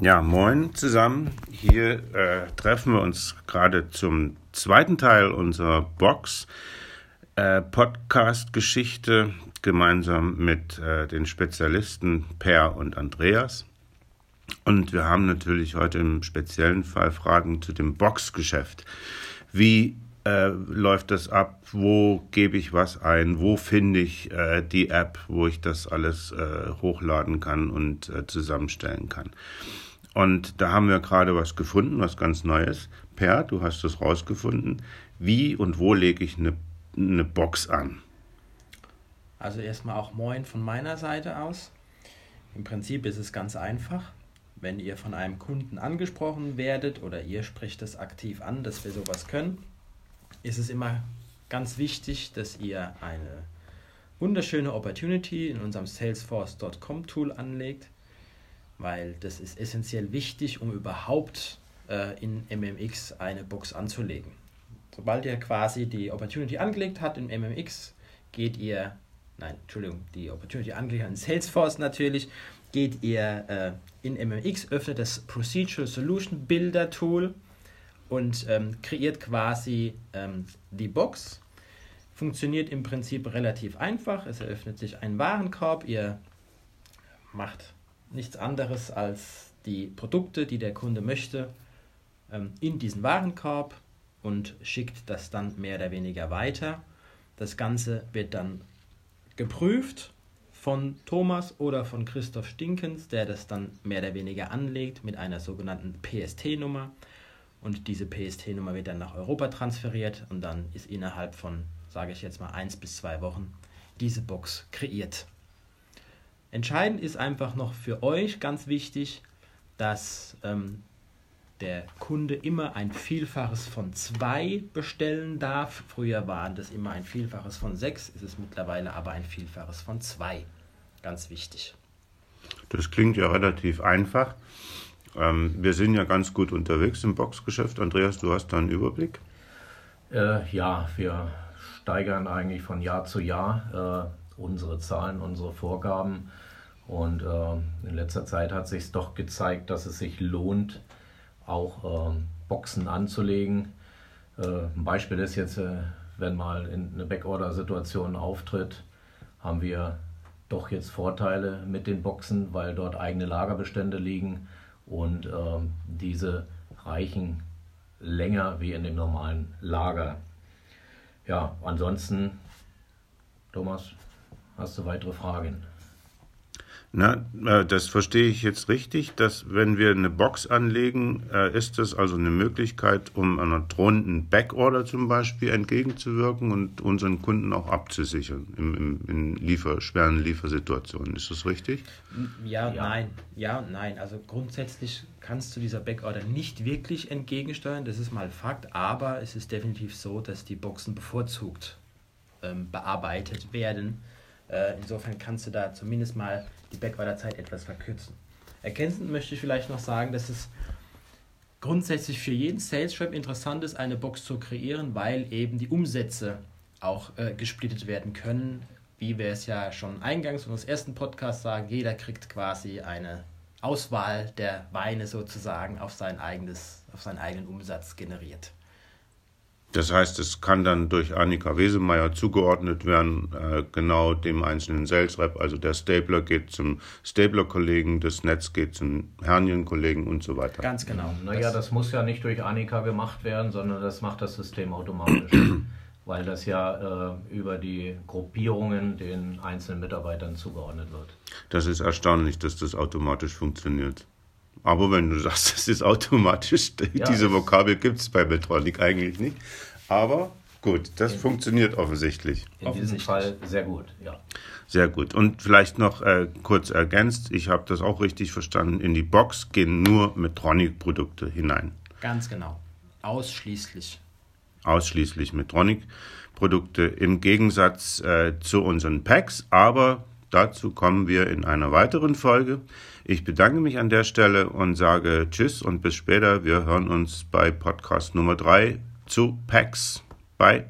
Ja, moin zusammen. Hier äh, treffen wir uns gerade zum zweiten Teil unserer Box äh, gemeinsam mit äh, den Spezialisten Per und Andreas. Und wir haben natürlich heute im speziellen Fall Fragen zu dem Boxgeschäft. Wie äh, läuft das ab? Wo gebe ich was ein? Wo finde ich äh, die App, wo ich das alles äh, hochladen kann und äh, zusammenstellen kann? Und da haben wir gerade was gefunden, was ganz Neues. Per, du hast das rausgefunden. Wie und wo lege ich eine, eine Box an? Also erstmal auch Moin von meiner Seite aus. Im Prinzip ist es ganz einfach. Wenn ihr von einem Kunden angesprochen werdet oder ihr spricht es aktiv an, dass wir sowas können, ist es immer ganz wichtig, dass ihr eine wunderschöne Opportunity in unserem Salesforce.com Tool anlegt, weil das ist essentiell wichtig, um überhaupt äh, in MMX eine Box anzulegen. Sobald ihr quasi die Opportunity angelegt habt in MMX, geht ihr, nein, Entschuldigung, die Opportunity angelegt in Salesforce natürlich, geht ihr äh, in MMX, öffnet das Procedural Solution Builder Tool und ähm, kreiert quasi ähm, die Box. Funktioniert im Prinzip relativ einfach. Es eröffnet sich ein Warenkorb. Ihr macht nichts anderes als die Produkte, die der Kunde möchte, ähm, in diesen Warenkorb und schickt das dann mehr oder weniger weiter. Das Ganze wird dann geprüft von Thomas oder von Christoph Stinkens, der das dann mehr oder weniger anlegt mit einer sogenannten PST-Nummer und diese PST-Nummer wird dann nach Europa transferiert und dann ist innerhalb von, sage ich jetzt mal, eins bis zwei Wochen diese Box kreiert. Entscheidend ist einfach noch für euch ganz wichtig, dass ähm, der Kunde immer ein Vielfaches von zwei bestellen darf. Früher waren das immer ein Vielfaches von sechs, ist es mittlerweile aber ein Vielfaches von zwei. Ganz wichtig. Das klingt ja relativ einfach. Ähm, wir sind ja ganz gut unterwegs im Boxgeschäft. Andreas, du hast da einen Überblick? Äh, ja, wir steigern eigentlich von Jahr zu Jahr äh, unsere Zahlen, unsere Vorgaben. Und äh, in letzter Zeit hat sich doch gezeigt, dass es sich lohnt, auch ähm, Boxen anzulegen. Äh, ein Beispiel ist jetzt, äh, wenn mal eine Backorder-Situation auftritt, haben wir doch jetzt Vorteile mit den Boxen, weil dort eigene Lagerbestände liegen und ähm, diese reichen länger wie in dem normalen Lager. Ja, ansonsten, Thomas, hast du weitere Fragen? Na, äh, das verstehe ich jetzt richtig, dass wenn wir eine Box anlegen, äh, ist das also eine Möglichkeit, um einer drohenden Backorder zum Beispiel entgegenzuwirken und unseren Kunden auch abzusichern im, im, in Liefer, schweren Liefersituationen. Ist das richtig? Ja, ja, nein. Ja und nein. Also grundsätzlich kannst du dieser Backorder nicht wirklich entgegensteuern, das ist mal Fakt, aber es ist definitiv so, dass die Boxen bevorzugt ähm, bearbeitet werden. Äh, insofern kannst du da zumindest mal die Backorder-Zeit etwas verkürzen. Ergänzend möchte ich vielleicht noch sagen, dass es grundsätzlich für jeden Sales Rep interessant ist, eine Box zu kreieren, weil eben die Umsätze auch äh, gesplittet werden können. Wie wir es ja schon eingangs unseres ersten Podcasts sagen, jeder kriegt quasi eine Auswahl der Weine sozusagen auf sein eigenes, auf seinen eigenen Umsatz generiert. Das heißt, es kann dann durch Annika Wesemeyer zugeordnet werden, äh, genau dem einzelnen Sales Rep. Also der Stapler geht zum Stapler-Kollegen, das Netz geht zum Hernien-Kollegen und so weiter. Ganz genau. Naja, das muss ja nicht durch Annika gemacht werden, sondern das macht das System automatisch. weil das ja äh, über die Gruppierungen den einzelnen Mitarbeitern zugeordnet wird. Das ist erstaunlich, dass das automatisch funktioniert. Aber wenn du sagst, das ist automatisch, ja, diese Vokabel gibt es bei Metronic eigentlich nicht. Aber gut, das in, funktioniert offensichtlich. In diesem Fall sehr gut, ja. Sehr gut. Und vielleicht noch äh, kurz ergänzt, ich habe das auch richtig verstanden, in die Box gehen nur Metronic-Produkte hinein. Ganz genau. Ausschließlich. Ausschließlich Metronic-Produkte im Gegensatz äh, zu unseren Packs, aber dazu kommen wir in einer weiteren Folge. Ich bedanke mich an der Stelle und sage Tschüss und bis später. Wir hören uns bei Podcast Nummer 3 two packs. Bye.